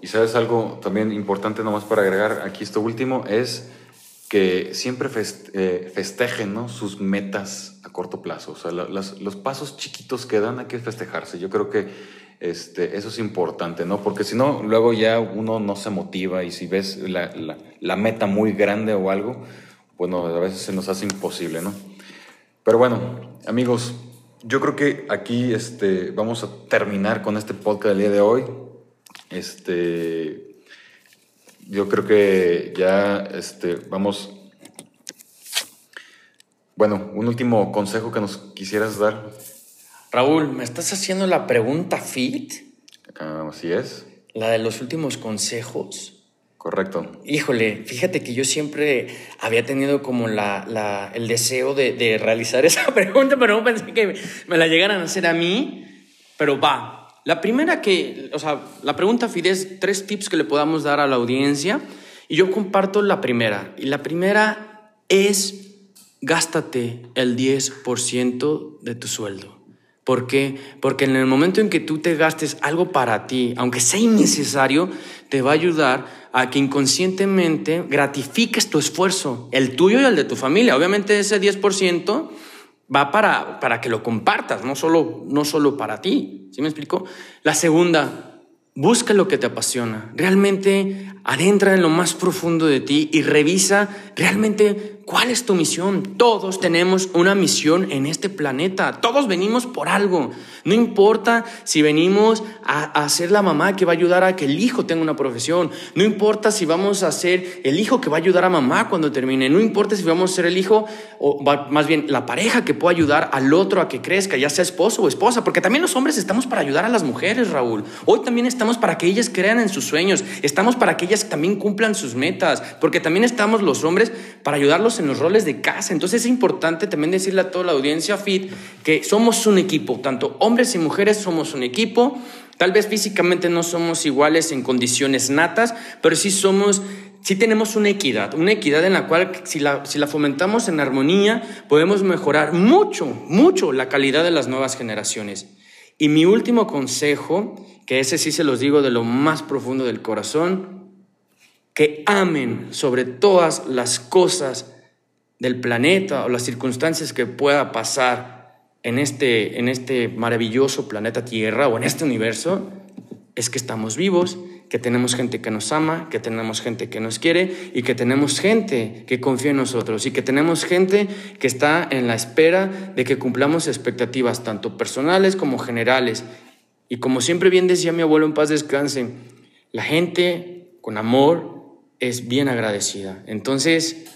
Y sabes algo también importante nomás para agregar aquí esto último es que siempre eh, festejen ¿no? sus metas a corto plazo. O sea, los pasos chiquitos que dan hay que festejarse. Yo creo que este, eso es importante, ¿no? Porque si no, luego ya uno no se motiva y si ves la, la, meta muy grande o algo, bueno, a veces se nos hace imposible, ¿no? Pero bueno, amigos, yo creo que aquí este, vamos a terminar con este podcast del día de hoy. Este, yo creo que ya este, vamos. Bueno, un último consejo que nos quisieras dar. Raúl, ¿me estás haciendo la pregunta fit? Ah, así es. La de los últimos consejos. Correcto. Híjole, fíjate que yo siempre había tenido como la, el deseo de, realizar esa pregunta, pero no pensé que me la llegaran a hacer a mí. Pero va. La primera que, o sea, la pregunta fit es tres tips que le podamos dar a la audiencia. Y yo comparto la primera. Y la primera es gástate el 10% de tu sueldo. ¿Por qué? Porque en el momento en que tú te gastes algo para ti, aunque sea innecesario, te va a ayudar a que inconscientemente gratifiques tu esfuerzo, el tuyo y el de tu familia. Obviamente ese 10% va para, para que lo compartas, no solo, no solo para ti. ¿Sí me explico? La segunda, busca lo que te apasiona. Realmente adentra en lo más profundo de ti y revisa realmente ¿Cuál es tu misión? Todos tenemos una misión en este planeta. Todos venimos por algo. No importa si venimos a, ser la mamá que va a ayudar a que el hijo tenga una profesión. No importa si vamos a ser el hijo que va a ayudar a mamá cuando termine. No importa si vamos a ser el hijo o más bien la pareja que pueda ayudar al otro a que crezca, ya sea esposo o esposa. Porque también los hombres estamos para ayudar a las mujeres, Raúl. Hoy también estamos para que ellas crean en sus sueños. Estamos para que ellas también cumplan sus metas. Porque también estamos los hombres para ayudarlos en los roles de casa. Entonces es importante también decirle a toda la audiencia FIT que somos un equipo, tanto hombres y mujeres somos un equipo. Tal vez físicamente no somos iguales en condiciones natas, pero sí somos, sí tenemos una equidad, una equidad en la cual si la, si la fomentamos en armonía, podemos mejorar mucho, mucho la calidad de las nuevas generaciones. Y mi último consejo, que ese sí se los digo de lo más profundo del corazón, que amen sobre todas las cosas del planeta o las circunstancias que pueda pasar en este, en este maravilloso planeta Tierra o en este universo, es que estamos vivos, que tenemos gente que nos ama, que tenemos gente que nos quiere y que tenemos gente que confía en nosotros y que tenemos gente que está en la espera de que cumplamos expectativas tanto personales como generales. Y como siempre bien decía mi abuelo en paz descanse, la gente con amor es bien agradecida. Entonces,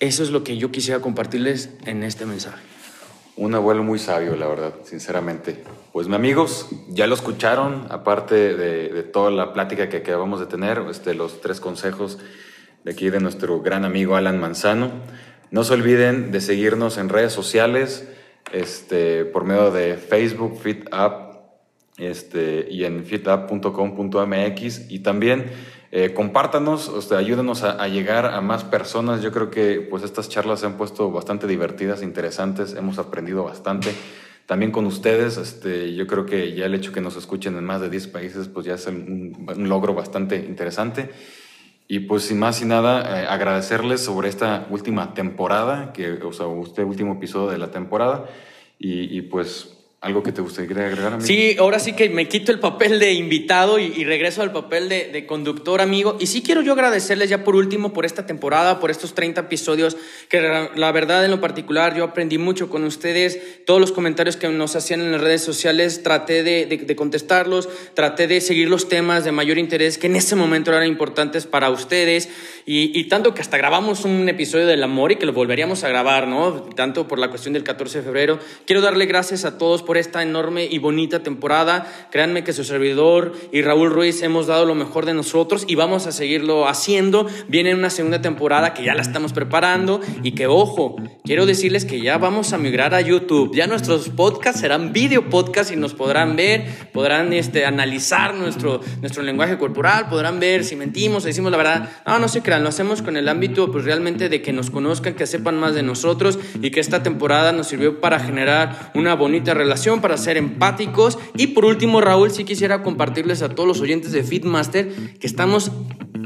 eso es lo que yo quisiera compartirles en este mensaje. Un abuelo muy sabio, la verdad, sinceramente. Pues, mis amigos, ya lo escucharon, aparte de, toda la plática que acabamos de tener, este, los tres consejos de aquí de nuestro gran amigo Alan Manzano. No se olviden de seguirnos en redes sociales, este, por medio de Facebook, FitUp, este, y en fitup.com.mx, y también eh, compártanos, o ayúdenos a, llegar a más personas. Yo creo que pues estas charlas se han puesto bastante divertidas, interesantes, hemos aprendido bastante. También con ustedes, este, yo creo que ya el hecho que nos escuchen en más de 10 países, pues ya es un, logro bastante interesante. Y pues sin más y nada, eh, agradecerles sobre esta última temporada, que, o sea, este último episodio de la temporada. Y, y pues ¿Algo que te gustaría agregar, amigo? Sí, ahora sí que me quito el papel de invitado y, regreso al papel de, conductor, amigo. Y sí quiero yo agradecerles ya por último por esta temporada, por estos 30 episodios, que la, verdad en lo particular yo aprendí mucho con ustedes. Todos los comentarios que nos hacían en las redes sociales traté de, contestarlos, traté de seguir los temas de mayor interés que en ese momento eran importantes para ustedes. Y, y tanto que hasta grabamos un episodio del amor y que lo volveríamos a grabar, ¿no? Tanto por la cuestión del 14 de febrero. Quiero darle gracias a todos por esta enorme y bonita temporada. Créanme que su servidor y Raúl Ruiz hemos dado lo mejor de nosotros y vamos a seguirlo haciendo. Viene una segunda temporada que ya la estamos preparando y que, ojo, quiero decirles que ya vamos a migrar a YouTube. Ya nuestros podcasts serán video podcasts y nos podrán ver, podrán este, analizar nuestro, nuestro lenguaje corporal, podrán ver si mentimos, si decimos la verdad. No, no se crean, lo hacemos con el ámbito pues realmente de que nos conozcan, que sepan más de nosotros y que esta temporada nos sirvió para generar una bonita relación para ser empáticos. Y por último, Raúl, sí quisiera compartirles a todos los oyentes de Fitmaster que estamos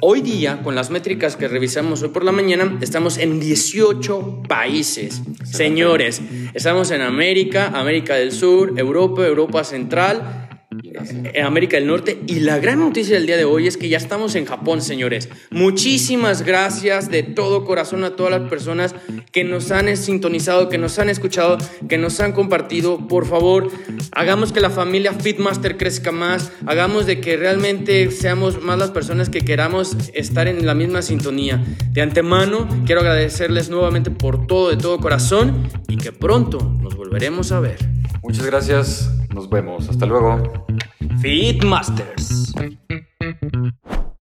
hoy día, con las métricas que revisamos hoy por la mañana, estamos en 18 países. Señores, estamos en América, América del Sur, Europa, Europa Central en América del Norte. Y la gran noticia del día de hoy es que ya estamos en Japón, señores. Muchísimas gracias de todo corazón a todas las personas que nos han sintonizado, que nos han escuchado, que nos han compartido. Por favor, hagamos que la familia Fitmaster crezca más. Hagamos de que realmente seamos más las personas que queramos estar en la misma sintonía. De antemano, quiero agradecerles nuevamente por todo, de todo corazón y que pronto nos volveremos a ver. Muchas gracias. Nos vemos. Hasta luego. Feedmasters.